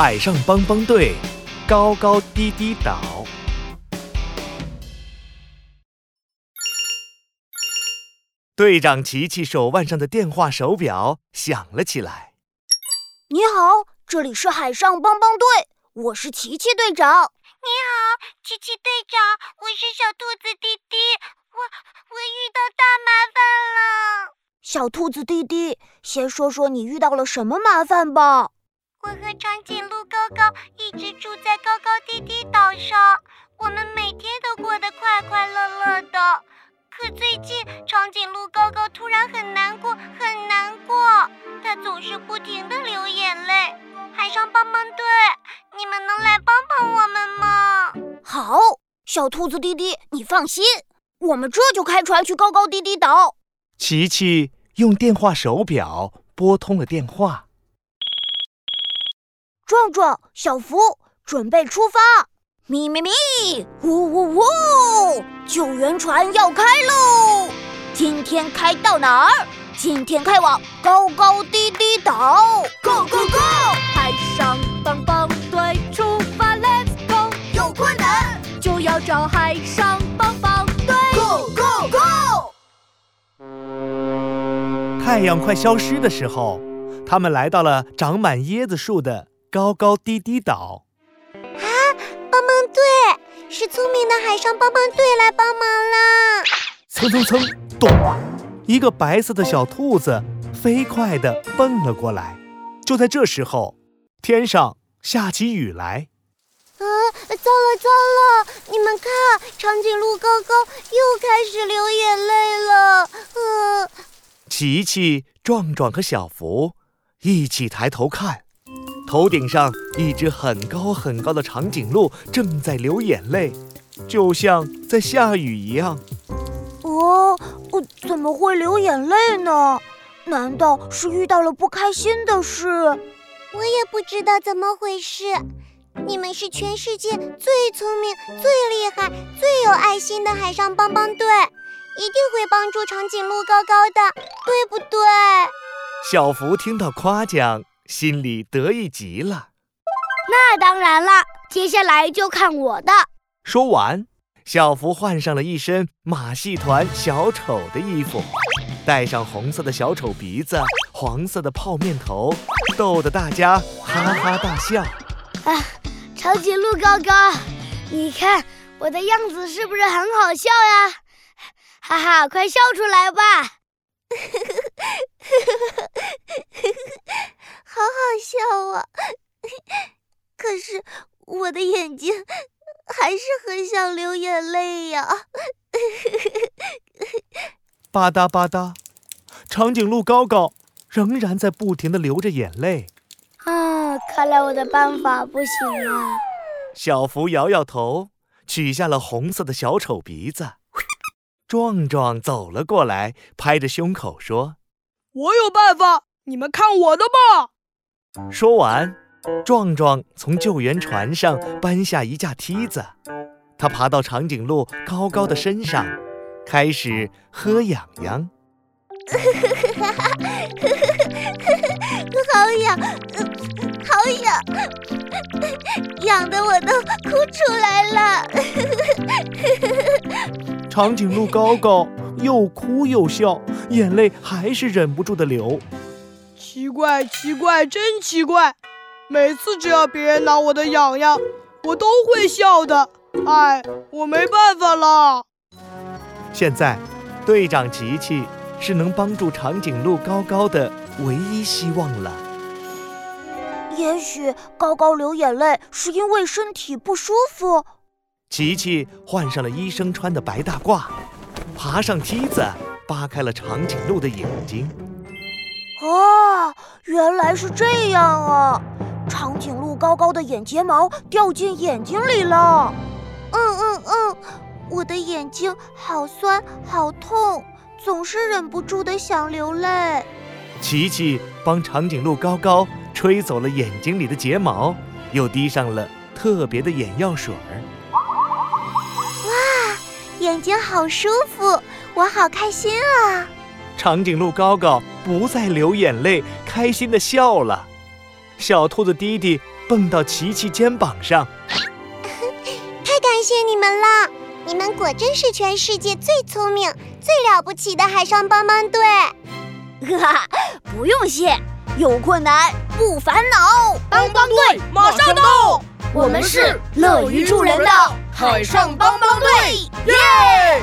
海上帮帮队，高高低低岛。队长琪琪手腕上的电话手表响了起来。你好，这里是海上帮帮队，我是琪琪队长。你好，琪琪队长，我是小兔子弟弟，我我遇到大麻烦了。小兔子弟弟，先说说你遇到了什么麻烦吧。我和长颈鹿高高一直住在高高低低岛上，我们每天都过得快快乐乐的。可最近，长颈鹿高高突然很难过，很难过，它总是不停的流眼泪。海上帮帮队，你们能来帮帮我们吗？好，小兔子弟弟，你放心，我们这就开船去高高低低岛。琪琪用电话手表拨通了电话。壮壮、小福，准备出发！咪咪咪，呜呜呜！救援船要开喽！今天开到哪儿？今天开往高高低低岛。Go go go！海上帮帮队出发，Let's go！有困难就要找海上帮帮队。Go go go！太阳快消失的时候，他们来到了长满椰子树的高高低低岛。帮帮队是聪明的海上帮帮队来帮忙啦！蹭蹭蹭，咚！一个白色的小兔子飞快地蹦了过来。就在这时候，天上下起雨来。啊，糟了糟了！你们看，长颈鹿高高又开始流眼泪了。嗯，琪琪、壮壮和小福一起抬头看。头顶上一只很高很高的长颈鹿正在流眼泪，就像在下雨一样。哦，怎么会流眼泪呢？难道是遇到了不开心的事？我也不知道怎么回事。你们是全世界最聪明、最厉害、最有爱心的海上帮帮队，一定会帮助长颈鹿高高的，对不对？小福听到夸奖。心里得意极了，那当然了，接下来就看我的。说完，小福换上了一身马戏团小丑的衣服，戴上红色的小丑鼻子、黄色的泡面头，逗得大家哈哈大笑。啊，长颈鹿高高，你看我的样子是不是很好笑呀？哈哈，快笑出来吧！好好笑啊！可是我的眼睛还是很想流眼泪呀。吧嗒吧嗒，长颈鹿高高仍然在不停的流着眼泪。啊，看来我的办法不行了。小福摇摇头，取下了红色的小丑鼻子。壮壮走了过来，拍着胸口说：“我有办法，你们看我的吧！”说完，壮壮从救援船上搬下一架梯子，他爬到长颈鹿高高的身上，开始喝痒痒。好痒，好痒，痒的我都哭出来了。长颈鹿高高又哭又笑，眼泪还是忍不住的流。奇怪，奇怪，真奇怪！每次只要别人挠我的痒痒，我都会笑的。哎，我没办法了。现在，队长琪琪是能帮助长颈鹿高高的唯一希望了。也许高高流眼泪是因为身体不舒服。琪琪换上了医生穿的白大褂，爬上梯子，扒开了长颈鹿的眼睛。哦，原来是这样啊！长颈鹿高高的眼睫毛掉进眼睛里了。嗯嗯嗯，我的眼睛好酸好痛，总是忍不住的想流泪。琪琪帮长颈鹿高高吹走了眼睛里的睫毛，又滴上了特别的眼药水儿。眼睛好舒服，我好开心啊！长颈鹿高高不再流眼泪，开心的笑了。小兔子弟弟蹦到琪琪肩膀上。太感谢你们了！你们果真是全世界最聪明、最了不起的海上帮帮队。哈哈，不用谢，有困难不烦恼，帮帮队马上到。我们是乐于助人的海上帮帮队，耶！